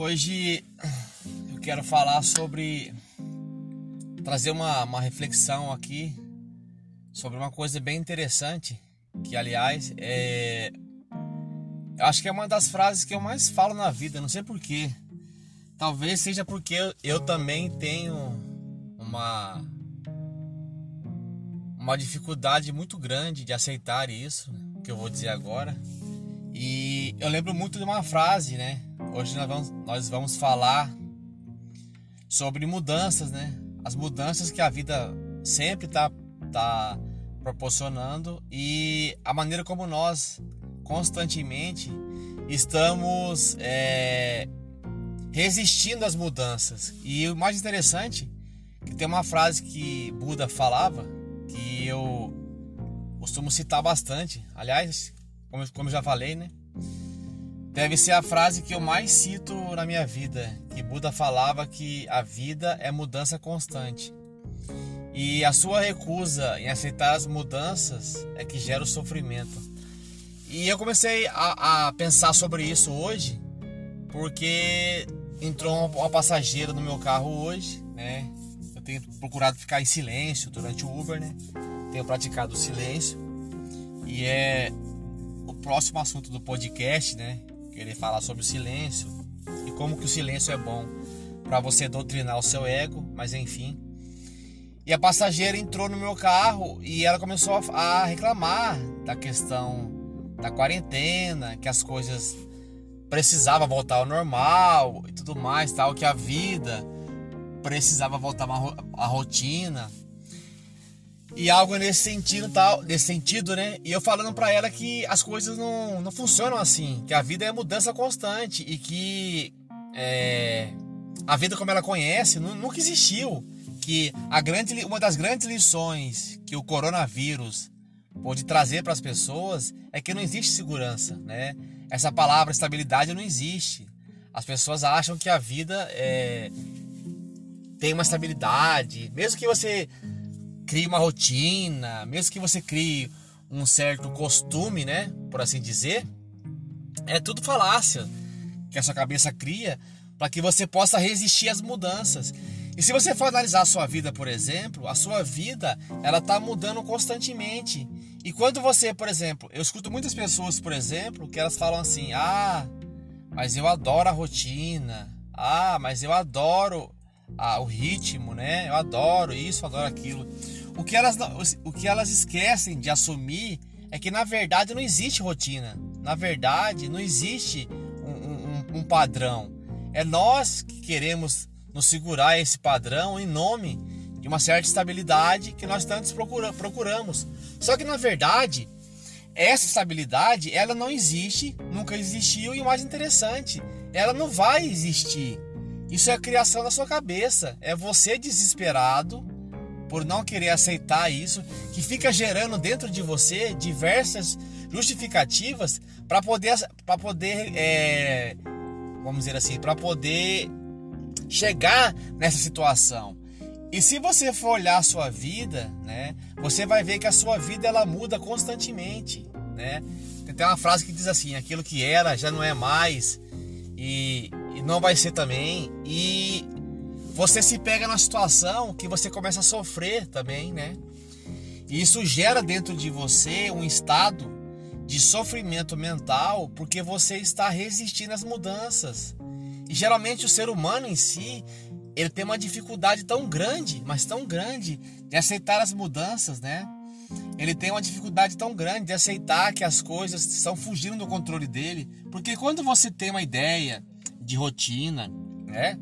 Hoje eu quero falar sobre trazer uma, uma reflexão aqui sobre uma coisa bem interessante que aliás é eu acho que é uma das frases que eu mais falo na vida, não sei porquê. Talvez seja porque eu, eu também tenho uma uma dificuldade muito grande de aceitar isso que eu vou dizer agora. E eu lembro muito de uma frase, né? Hoje nós vamos, nós vamos falar sobre mudanças, né? As mudanças que a vida sempre está tá proporcionando e a maneira como nós constantemente estamos é, resistindo às mudanças. E o mais interessante que tem uma frase que Buda falava que eu costumo citar bastante. Aliás, como, como já falei, né? Deve ser a frase que eu mais cito na minha vida, que Buda falava que a vida é mudança constante. E a sua recusa em aceitar as mudanças é que gera o sofrimento. E eu comecei a, a pensar sobre isso hoje, porque entrou uma passageira no meu carro hoje, né? Eu tenho procurado ficar em silêncio durante o Uber, né? Tenho praticado o silêncio. E é próximo assunto do podcast, né? Querer falar sobre o silêncio e como que o silêncio é bom para você doutrinar o seu ego, mas enfim. E a passageira entrou no meu carro e ela começou a reclamar da questão da quarentena, que as coisas precisava voltar ao normal e tudo mais, tal, que a vida precisava voltar à rotina. E algo nesse sentido, tal, nesse sentido, né? E eu falando para ela que as coisas não, não funcionam assim, que a vida é mudança constante e que é, a vida como ela conhece nunca existiu. Que a grande, uma das grandes lições que o coronavírus pode trazer para as pessoas é que não existe segurança, né? Essa palavra estabilidade não existe. As pessoas acham que a vida é, tem uma estabilidade, mesmo que você crie uma rotina, mesmo que você crie um certo costume, né, por assim dizer, é tudo falácia que a sua cabeça cria para que você possa resistir às mudanças. E se você for analisar a sua vida, por exemplo, a sua vida ela está mudando constantemente. E quando você, por exemplo, eu escuto muitas pessoas, por exemplo, que elas falam assim: ah, mas eu adoro a rotina, ah, mas eu adoro ah, o ritmo, né? Eu adoro isso, adoro aquilo. O que, elas, o que elas esquecem de assumir é que na verdade não existe rotina. Na verdade, não existe um, um, um padrão. É nós que queremos nos segurar esse padrão em nome de uma certa estabilidade que nós tantos procura, procuramos. Só que na verdade, essa estabilidade ela não existe, nunca existiu e o mais interessante, ela não vai existir. Isso é a criação da sua cabeça. É você desesperado por não querer aceitar isso, que fica gerando dentro de você diversas justificativas para poder, para poder é, vamos dizer assim, para poder chegar nessa situação. E se você for olhar a sua vida, né, você vai ver que a sua vida ela muda constantemente, né? Tem uma frase que diz assim: aquilo que era já não é mais e, e não vai ser também. E você se pega na situação que você começa a sofrer também, né? E isso gera dentro de você um estado de sofrimento mental porque você está resistindo às mudanças. E geralmente o ser humano em si, ele tem uma dificuldade tão grande, mas tão grande de aceitar as mudanças, né? Ele tem uma dificuldade tão grande de aceitar que as coisas estão fugindo do controle dele, porque quando você tem uma ideia de rotina, né?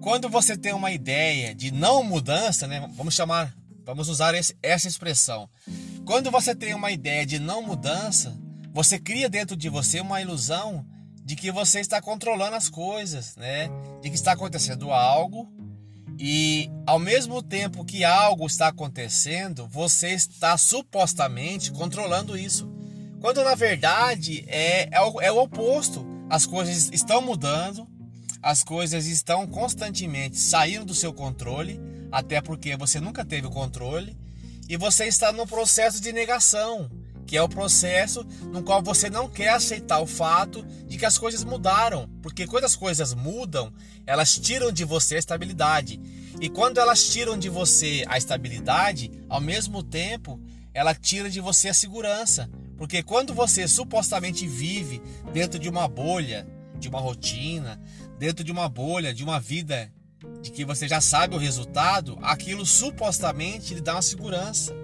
Quando você tem uma ideia de não mudança, né? Vamos chamar, vamos usar esse, essa expressão. Quando você tem uma ideia de não mudança, você cria dentro de você uma ilusão de que você está controlando as coisas, né? De que está acontecendo algo e ao mesmo tempo que algo está acontecendo, você está supostamente controlando isso. Quando na verdade é, é, o, é o oposto. As coisas estão mudando, as coisas estão constantemente saindo do seu controle, até porque você nunca teve o controle, e você está no processo de negação, que é o processo no qual você não quer aceitar o fato de que as coisas mudaram, porque quando as coisas mudam, elas tiram de você a estabilidade. E quando elas tiram de você a estabilidade, ao mesmo tempo, ela tira de você a segurança, porque quando você supostamente vive dentro de uma bolha, de uma rotina, dentro de uma bolha, de uma vida de que você já sabe o resultado, aquilo supostamente lhe dá uma segurança.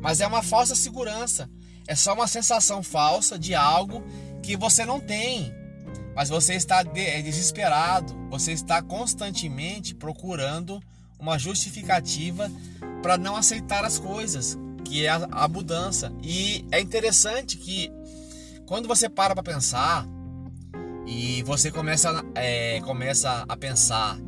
Mas é uma falsa segurança. É só uma sensação falsa de algo que você não tem. Mas você está é desesperado, você está constantemente procurando uma justificativa para não aceitar as coisas, que é a, a mudança. E é interessante que quando você para para pensar e você começa, é, começa a pensar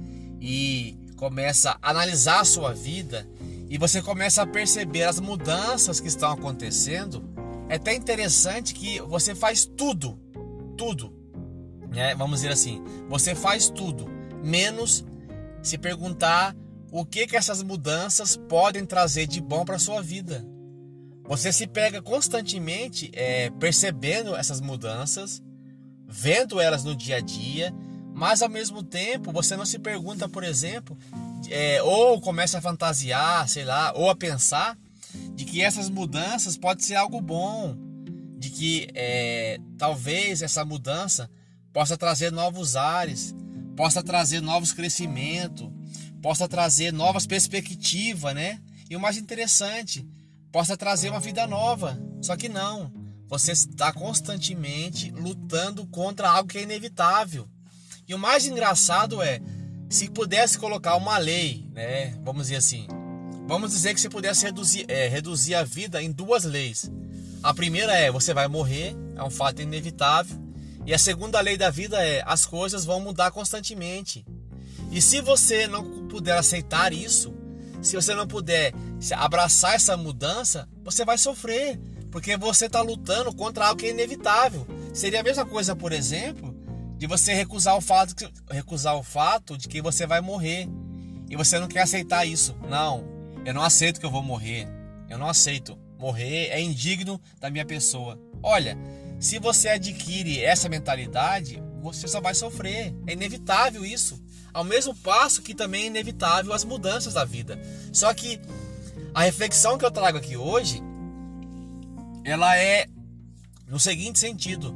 e começa a analisar a sua vida e você começa a perceber as mudanças que estão acontecendo, é até interessante que você faz tudo, tudo, né? Vamos dizer assim, você faz tudo, menos se perguntar o que que essas mudanças podem trazer de bom para sua vida. Você se pega constantemente é, percebendo essas mudanças, vendo elas no dia a dia, mas ao mesmo tempo você não se pergunta, por exemplo, é, ou começa a fantasiar, sei lá, ou a pensar de que essas mudanças pode ser algo bom, de que é, talvez essa mudança possa trazer novos ares, possa trazer novos crescimentos, possa trazer novas perspectivas, né? E o mais interessante, possa trazer uma vida nova. Só que não, você está constantemente lutando contra algo que é inevitável. E o mais engraçado é, se pudesse colocar uma lei, né? Vamos dizer assim, Vamos dizer que você pudesse reduzir, é, reduzir a vida em duas leis. A primeira é você vai morrer, é um fato inevitável. E a segunda lei da vida é as coisas vão mudar constantemente. E se você não puder aceitar isso, se você não puder abraçar essa mudança, você vai sofrer, porque você está lutando contra algo que é inevitável. Seria a mesma coisa, por exemplo, de você recusar o fato, recusar o fato de que você vai morrer e você não quer aceitar isso. Não, eu não aceito que eu vou morrer. Eu não aceito. Morrer é indigno da minha pessoa. Olha, se você adquire essa mentalidade, você só vai sofrer. É inevitável isso. Ao mesmo passo que também é inevitável as mudanças da vida. Só que a reflexão que eu trago aqui hoje, ela é no seguinte sentido: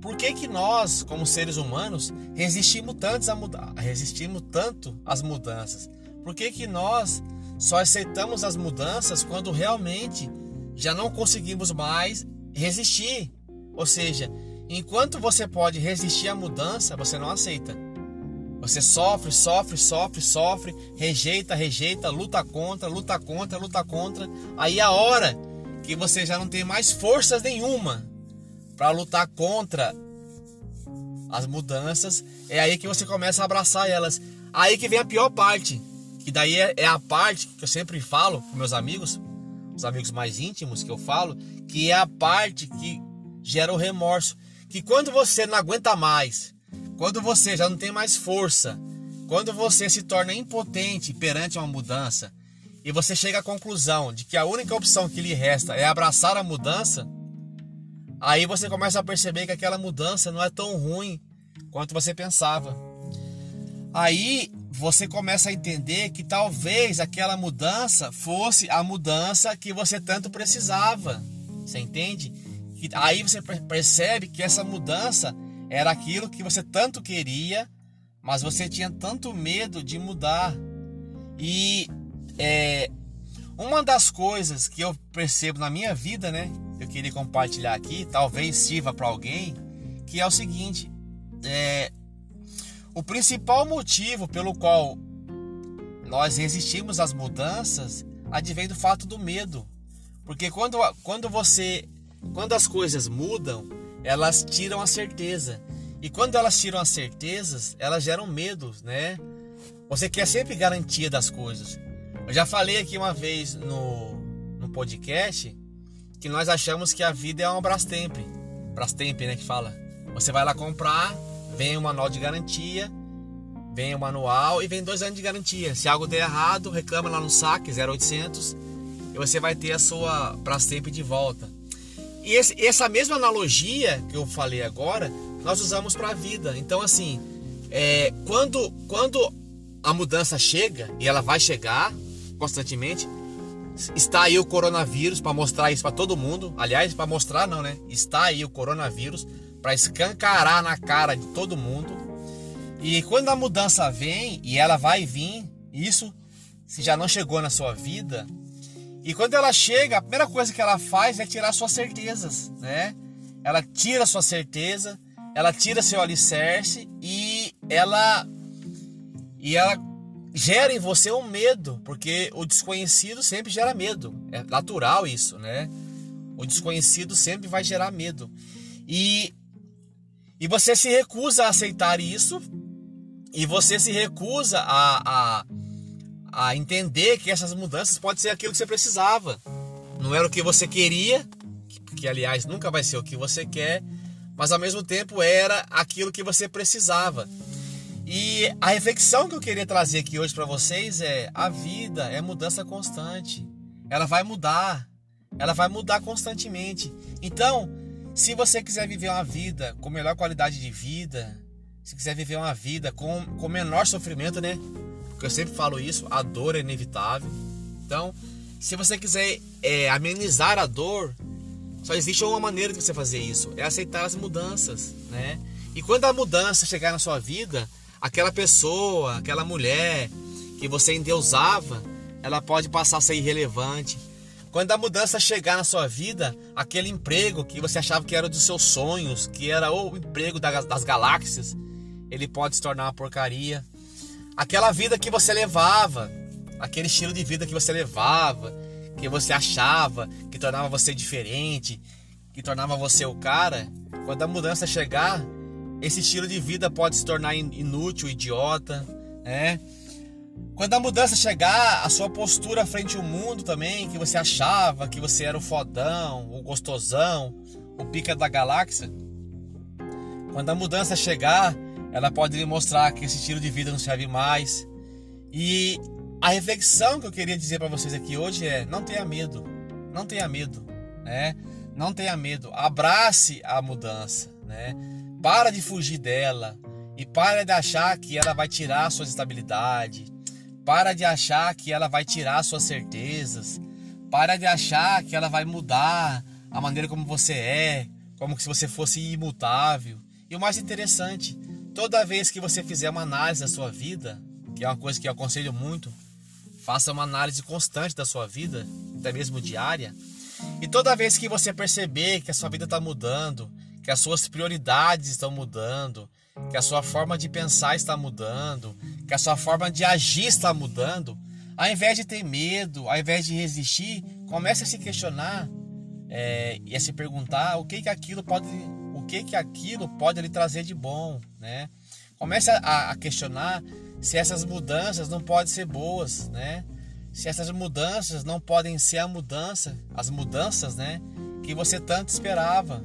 por que, que nós, como seres humanos, resistimos tanto, a muda resistimos tanto às mudanças? Por que, que nós só aceitamos as mudanças quando realmente já não conseguimos mais resistir. Ou seja, enquanto você pode resistir à mudança, você não aceita. Você sofre, sofre, sofre, sofre, rejeita, rejeita, luta contra, luta contra, luta contra. Aí a hora que você já não tem mais forças nenhuma para lutar contra as mudanças, é aí que você começa a abraçar elas. Aí que vem a pior parte que daí é, é a parte que eu sempre falo com meus amigos, os amigos mais íntimos que eu falo, que é a parte que gera o remorso. Que quando você não aguenta mais, quando você já não tem mais força, quando você se torna impotente perante uma mudança e você chega à conclusão de que a única opção que lhe resta é abraçar a mudança, aí você começa a perceber que aquela mudança não é tão ruim quanto você pensava. Aí você começa a entender que talvez aquela mudança fosse a mudança que você tanto precisava. Você entende? Que aí você percebe que essa mudança era aquilo que você tanto queria, mas você tinha tanto medo de mudar. E é, uma das coisas que eu percebo na minha vida, né? Eu queria compartilhar aqui, talvez sirva para alguém, que é o seguinte: é, o principal motivo pelo qual nós resistimos às mudanças advém do fato do medo. Porque quando, quando você quando as coisas mudam, elas tiram a certeza. E quando elas tiram as certezas, elas geram medo, né? Você quer sempre garantia das coisas. Eu já falei aqui uma vez no, no podcast que nós achamos que a vida é uma Brastemp. Brastemp, né, que fala. Você vai lá comprar, Vem o manual de garantia, vem o manual e vem dois anos de garantia. Se algo der errado, reclama lá no saque 0800 e você vai ter a sua para sempre de volta. e esse, essa mesma analogia que eu falei agora, nós usamos para a vida. Então, assim, é, quando, quando a mudança chega, e ela vai chegar constantemente, está aí o coronavírus para mostrar isso para todo mundo. Aliás, para mostrar não, né? Está aí o coronavírus para escancarar na cara de todo mundo. E quando a mudança vem, e ela vai vir, isso se já não chegou na sua vida, e quando ela chega, a primeira coisa que ela faz é tirar suas certezas, né? Ela tira sua certeza, ela tira seu alicerce e ela e ela gera em você um medo, porque o desconhecido sempre gera medo. É natural isso, né? O desconhecido sempre vai gerar medo. E e você se recusa a aceitar isso, e você se recusa a, a a entender que essas mudanças pode ser aquilo que você precisava. Não era o que você queria, que aliás nunca vai ser o que você quer, mas ao mesmo tempo era aquilo que você precisava. E a reflexão que eu queria trazer aqui hoje para vocês é: a vida é mudança constante. Ela vai mudar. Ela vai mudar constantemente. Então, se você quiser viver uma vida com melhor qualidade de vida, se quiser viver uma vida com, com menor sofrimento, né? Porque eu sempre falo isso, a dor é inevitável. Então, se você quiser é, amenizar a dor, só existe uma maneira de você fazer isso, é aceitar as mudanças, né? E quando a mudança chegar na sua vida, aquela pessoa, aquela mulher que você endeusava, ela pode passar a ser irrelevante. Quando a mudança chegar na sua vida, aquele emprego que você achava que era dos seus sonhos, que era o emprego das galáxias, ele pode se tornar uma porcaria aquela vida que você levava, aquele estilo de vida que você levava, que você achava que tornava você diferente, que tornava você o cara, quando a mudança chegar, esse estilo de vida pode se tornar inútil, idiota, né? Quando a mudança chegar, a sua postura frente ao mundo também, que você achava que você era o fodão, o gostosão, o pica da galáxia. Quando a mudança chegar, ela pode lhe mostrar que esse estilo de vida não serve mais. E a reflexão que eu queria dizer para vocês aqui hoje é: não tenha medo, não tenha medo, né? Não tenha medo, abrace a mudança, né? Para de fugir dela e para de achar que ela vai tirar suas estabilidades. Para de achar que ela vai tirar suas certezas. Para de achar que ela vai mudar a maneira como você é, como se você fosse imutável. E o mais interessante, Toda vez que você fizer uma análise da sua vida, que é uma coisa que eu aconselho muito, faça uma análise constante da sua vida, até mesmo diária. E toda vez que você perceber que a sua vida está mudando, que as suas prioridades estão mudando, que a sua forma de pensar está mudando, que a sua forma de agir está mudando, ao invés de ter medo, ao invés de resistir, comece a se questionar é, e a se perguntar o que que aquilo pode o que que aquilo pode lhe trazer de bom, né? Comece a, a questionar se essas mudanças não podem ser boas, né? Se essas mudanças não podem ser a mudança, as mudanças, né, que você tanto esperava.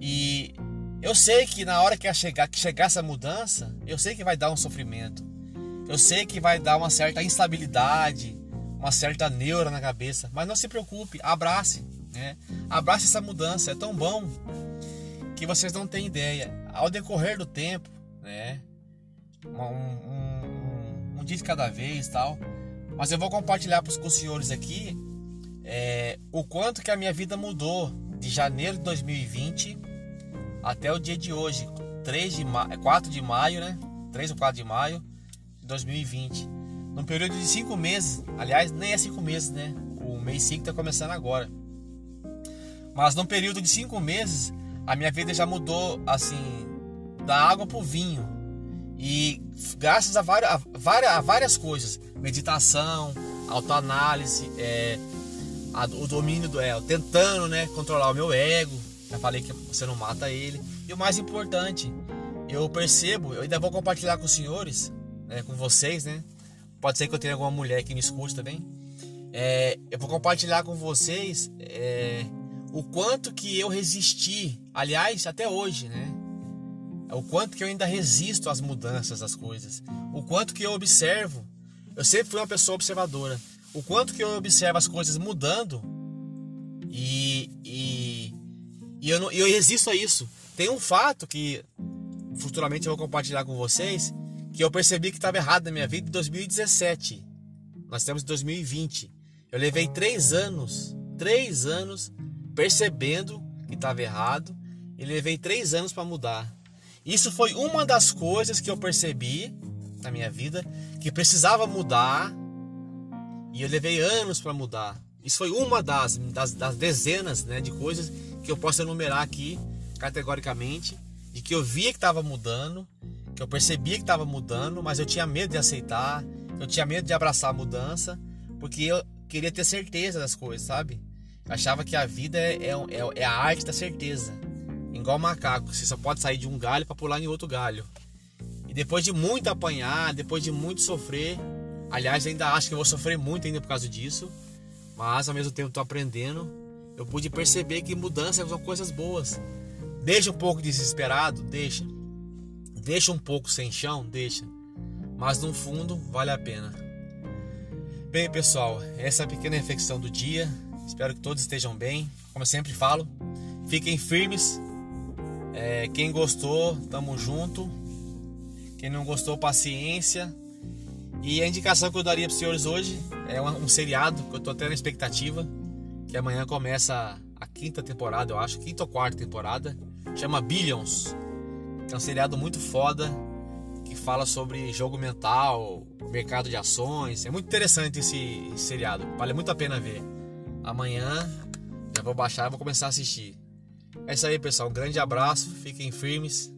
E eu sei que na hora que chegar, que chegar essa mudança, eu sei que vai dar um sofrimento. Eu sei que vai dar uma certa instabilidade, uma certa neura na cabeça, mas não se preocupe, abrace, né? Abrace essa mudança, é tão bom que vocês não têm ideia. Ao decorrer do tempo, né? Um, um, um dia de cada vez tal. Mas eu vou compartilhar com os senhores aqui é, o quanto que a minha vida mudou de janeiro de 2020 até o dia de hoje, 3 de ma 4 de maio, né? 3 ou 4 de maio de 2020. Num período de 5 meses, aliás, nem é 5 meses, né? O mês 5 está começando agora. Mas num período de 5 meses, a minha vida já mudou assim da água para o vinho e graças a várias, a várias, a várias coisas meditação autoanálise é, a, o domínio do é, tentando né controlar o meu ego já falei que você não mata ele e o mais importante eu percebo eu ainda vou compartilhar com os senhores né, com vocês né pode ser que eu tenha alguma mulher que me escute também é, eu vou compartilhar com vocês é, o quanto que eu resisti, aliás, até hoje, né? O quanto que eu ainda resisto às mudanças das coisas. O quanto que eu observo. Eu sempre fui uma pessoa observadora. O quanto que eu observo as coisas mudando e, e, eu, não, eu resisto a isso. Tem um fato que futuramente eu vou compartilhar com vocês que eu percebi que estava errado na minha vida em 2017. Nós em 2020. Eu levei três anos, três anos percebendo que estava errado e levei três anos para mudar. Isso foi uma das coisas que eu percebi na minha vida que precisava mudar e eu levei anos para mudar. Isso foi uma das, das, das, dezenas né, de coisas que eu posso enumerar aqui categoricamente, de que eu via que estava mudando, que eu percebia que estava mudando, mas eu tinha medo de aceitar, eu tinha medo de abraçar a mudança, porque eu queria ter certeza das coisas, sabe? Eu achava que a vida é, é, é, é a arte da certeza. Igual macaco, você só pode sair de um galho para pular em outro galho. E depois de muito apanhar, depois de muito sofrer, aliás, ainda acho que eu vou sofrer muito ainda por causa disso, mas ao mesmo tempo estou aprendendo. Eu pude perceber que mudanças são coisas boas. Deixa um pouco desesperado, deixa. Deixa um pouco sem chão, deixa. Mas no fundo vale a pena. Bem, pessoal, essa é a pequena reflexão do dia. Espero que todos estejam bem. Como eu sempre falo, fiquem firmes. É, quem gostou, tamo junto. Quem não gostou, paciência. E a indicação que eu daria para os senhores hoje é um, um seriado que eu tô até na expectativa, que amanhã começa a quinta temporada, eu acho, quinta ou quarta temporada, chama Billions. É um seriado muito foda que fala sobre jogo mental, mercado de ações. É muito interessante esse, esse seriado, vale muito a pena ver. Amanhã já vou baixar e vou começar a assistir. É isso aí, pessoal. Um grande abraço, fiquem firmes